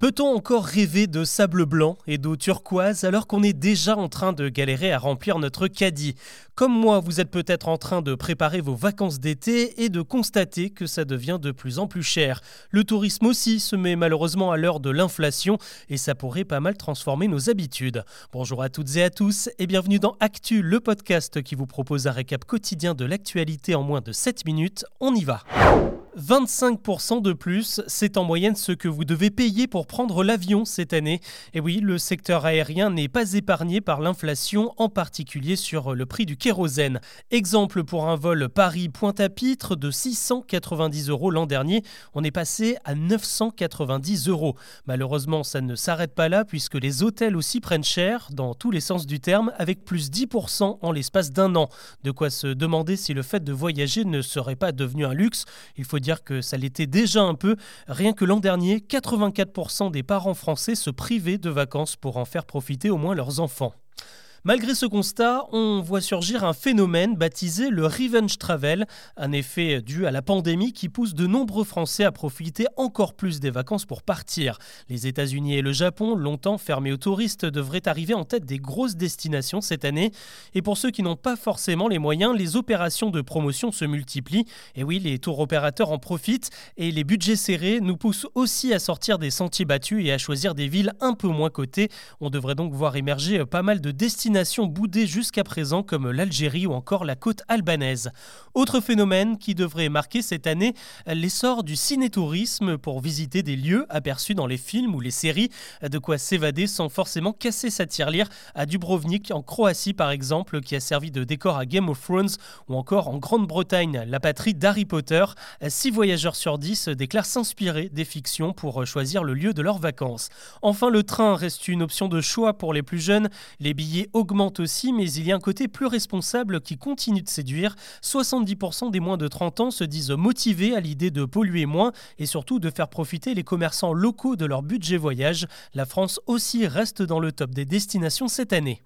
Peut-on encore rêver de sable blanc et d'eau turquoise alors qu'on est déjà en train de galérer à remplir notre caddie? Comme moi, vous êtes peut-être en train de préparer vos vacances d'été et de constater que ça devient de plus en plus cher. Le tourisme aussi se met malheureusement à l'heure de l'inflation et ça pourrait pas mal transformer nos habitudes. Bonjour à toutes et à tous et bienvenue dans Actu, le podcast qui vous propose un récap quotidien de l'actualité en moins de 7 minutes. On y va 25% de plus, c'est en moyenne ce que vous devez payer pour prendre l'avion cette année. Et oui, le secteur aérien n'est pas épargné par l'inflation, en particulier sur le prix du kérosène. Exemple pour un vol Paris-Pointe-à-Pitre de 690 euros l'an dernier, on est passé à 990 euros. Malheureusement, ça ne s'arrête pas là puisque les hôtels aussi prennent cher, dans tous les sens du terme, avec plus 10% en l'espace d'un an. De quoi se demander si le fait de voyager ne serait pas devenu un luxe. Il faut dire que ça l'était déjà un peu. Rien que l'an dernier, 84% des parents français se privaient de vacances pour en faire profiter au moins leurs enfants. Malgré ce constat, on voit surgir un phénomène baptisé le revenge travel, un effet dû à la pandémie qui pousse de nombreux Français à profiter encore plus des vacances pour partir. Les États-Unis et le Japon, longtemps fermés aux touristes, devraient arriver en tête des grosses destinations cette année. Et pour ceux qui n'ont pas forcément les moyens, les opérations de promotion se multiplient. Et oui, les tours opérateurs en profitent et les budgets serrés nous poussent aussi à sortir des sentiers battus et à choisir des villes un peu moins cotées. On devrait donc voir émerger pas mal de destinations destinations boudées jusqu'à présent comme l'Algérie ou encore la côte albanaise. Autre phénomène qui devrait marquer cette année, l'essor du cinétourisme pour visiter des lieux aperçus dans les films ou les séries, de quoi s'évader sans forcément casser sa tirelire à Dubrovnik en Croatie par exemple qui a servi de décor à Game of Thrones ou encore en Grande-Bretagne, la patrie d'Harry Potter. Six voyageurs sur 10 déclarent s'inspirer des fictions pour choisir le lieu de leurs vacances. Enfin, le train reste une option de choix pour les plus jeunes. Les billets augmente aussi, mais il y a un côté plus responsable qui continue de séduire. 70% des moins de 30 ans se disent motivés à l'idée de polluer moins et surtout de faire profiter les commerçants locaux de leur budget voyage. La France aussi reste dans le top des destinations cette année.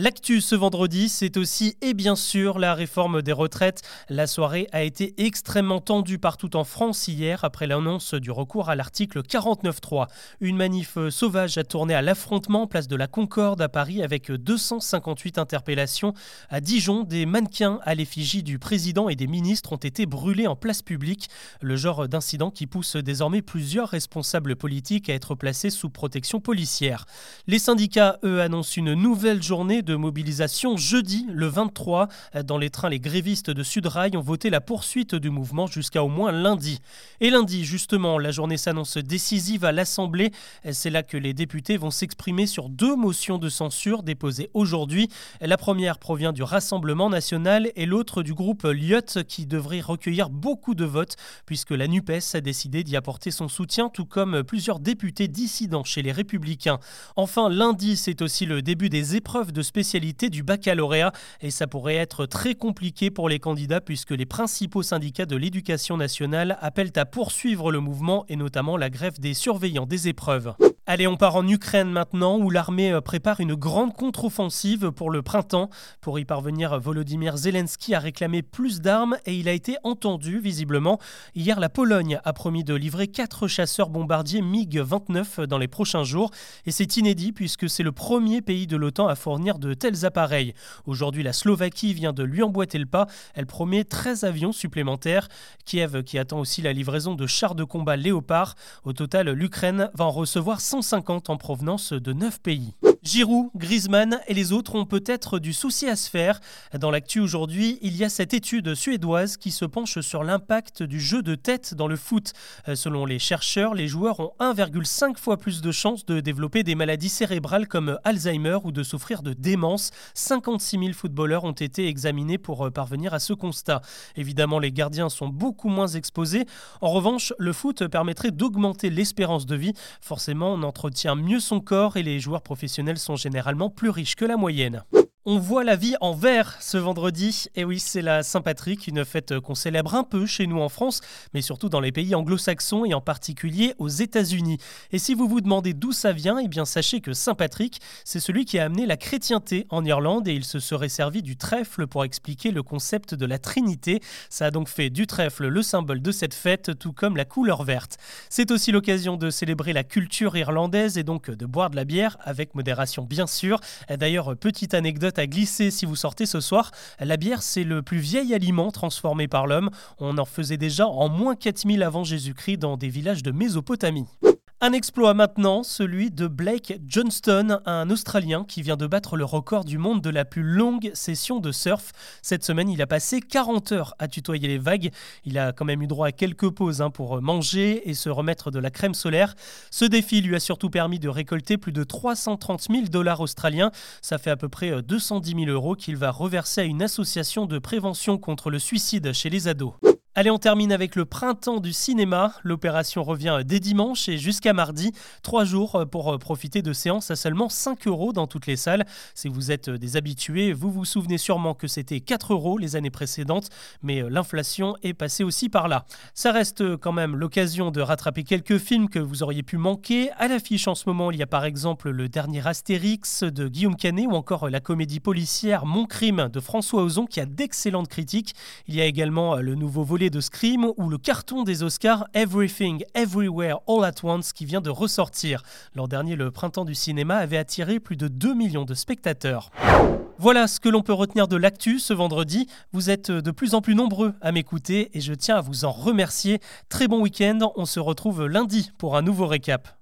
L'actu ce vendredi, c'est aussi et bien sûr la réforme des retraites. La soirée a été extrêmement tendue partout en France hier après l'annonce du recours à l'article 49.3. Une manif sauvage a tourné à l'affrontement place de la Concorde à Paris avec 258 interpellations. À Dijon, des mannequins à l'effigie du président et des ministres ont été brûlés en place publique. Le genre d'incident qui pousse désormais plusieurs responsables politiques à être placés sous protection policière. Les syndicats, eux, annoncent une nouvelle journée de mobilisation jeudi, le 23. Dans les trains, les grévistes de Sudrail ont voté la poursuite du mouvement jusqu'à au moins lundi. Et lundi, justement, la journée s'annonce décisive à l'Assemblée. C'est là que les députés vont s'exprimer sur deux motions de censure déposées aujourd'hui. La première provient du Rassemblement national et l'autre du groupe Lyot qui devrait recueillir beaucoup de votes puisque la NUPES a décidé d'y apporter son soutien, tout comme plusieurs députés dissidents chez les Républicains. Enfin, lundi, c'est aussi le début des épreuves de spécialité spécialité du baccalauréat et ça pourrait être très compliqué pour les candidats puisque les principaux syndicats de l'éducation nationale appellent à poursuivre le mouvement et notamment la grève des surveillants des épreuves. Allez, on part en Ukraine maintenant, où l'armée euh, prépare une grande contre-offensive pour le printemps. Pour y parvenir, Volodymyr Zelensky a réclamé plus d'armes et il a été entendu, visiblement. Hier, la Pologne a promis de livrer quatre chasseurs bombardiers MiG-29 dans les prochains jours. Et c'est inédit puisque c'est le premier pays de l'OTAN à fournir de tels appareils. Aujourd'hui, la Slovaquie vient de lui emboîter le pas. Elle promet 13 avions supplémentaires. Kiev, qui attend aussi la livraison de chars de combat Léopard. Au total, l'Ukraine va en recevoir 100 150 en provenance de 9 pays. Giroud, Griezmann et les autres ont peut-être du souci à se faire. Dans l'actu aujourd'hui, il y a cette étude suédoise qui se penche sur l'impact du jeu de tête dans le foot. Euh, selon les chercheurs, les joueurs ont 1,5 fois plus de chances de développer des maladies cérébrales comme Alzheimer ou de souffrir de démence. 56 000 footballeurs ont été examinés pour euh, parvenir à ce constat. Évidemment, les gardiens sont beaucoup moins exposés. En revanche, le foot permettrait d'augmenter l'espérance de vie. Forcément, on entretient mieux son corps et les joueurs professionnels sont généralement plus riches que la moyenne. On voit la vie en vert ce vendredi. Et oui, c'est la Saint-Patrick, une fête qu'on célèbre un peu chez nous en France, mais surtout dans les pays anglo-saxons et en particulier aux États-Unis. Et si vous vous demandez d'où ça vient, eh bien sachez que Saint-Patrick, c'est celui qui a amené la chrétienté en Irlande et il se serait servi du trèfle pour expliquer le concept de la Trinité. Ça a donc fait du trèfle le symbole de cette fête, tout comme la couleur verte. C'est aussi l'occasion de célébrer la culture irlandaise et donc de boire de la bière avec modération bien sûr. D'ailleurs, petite anecdote à glisser si vous sortez ce soir. La bière, c'est le plus vieil aliment transformé par l'homme. On en faisait déjà en moins 4000 avant Jésus-Christ dans des villages de Mésopotamie. Un exploit maintenant, celui de Blake Johnston, un Australien qui vient de battre le record du monde de la plus longue session de surf. Cette semaine, il a passé 40 heures à tutoyer les vagues. Il a quand même eu droit à quelques pauses hein, pour manger et se remettre de la crème solaire. Ce défi lui a surtout permis de récolter plus de 330 000 dollars australiens. Ça fait à peu près 210 000 euros qu'il va reverser à une association de prévention contre le suicide chez les ados. Allez, on termine avec le printemps du cinéma. L'opération revient dès dimanche et jusqu'à mardi. Trois jours pour profiter de séances à seulement 5 euros dans toutes les salles. Si vous êtes des habitués, vous vous souvenez sûrement que c'était 4 euros les années précédentes, mais l'inflation est passée aussi par là. Ça reste quand même l'occasion de rattraper quelques films que vous auriez pu manquer. À l'affiche en ce moment, il y a par exemple le dernier Astérix de Guillaume Canet ou encore la comédie policière Mon crime de François Ozon qui a d'excellentes critiques. Il y a également le nouveau volet de Scream ou le carton des Oscars Everything Everywhere All at Once qui vient de ressortir. L'an dernier, le printemps du cinéma avait attiré plus de 2 millions de spectateurs. Voilà ce que l'on peut retenir de l'actu ce vendredi. Vous êtes de plus en plus nombreux à m'écouter et je tiens à vous en remercier. Très bon week-end, on se retrouve lundi pour un nouveau récap.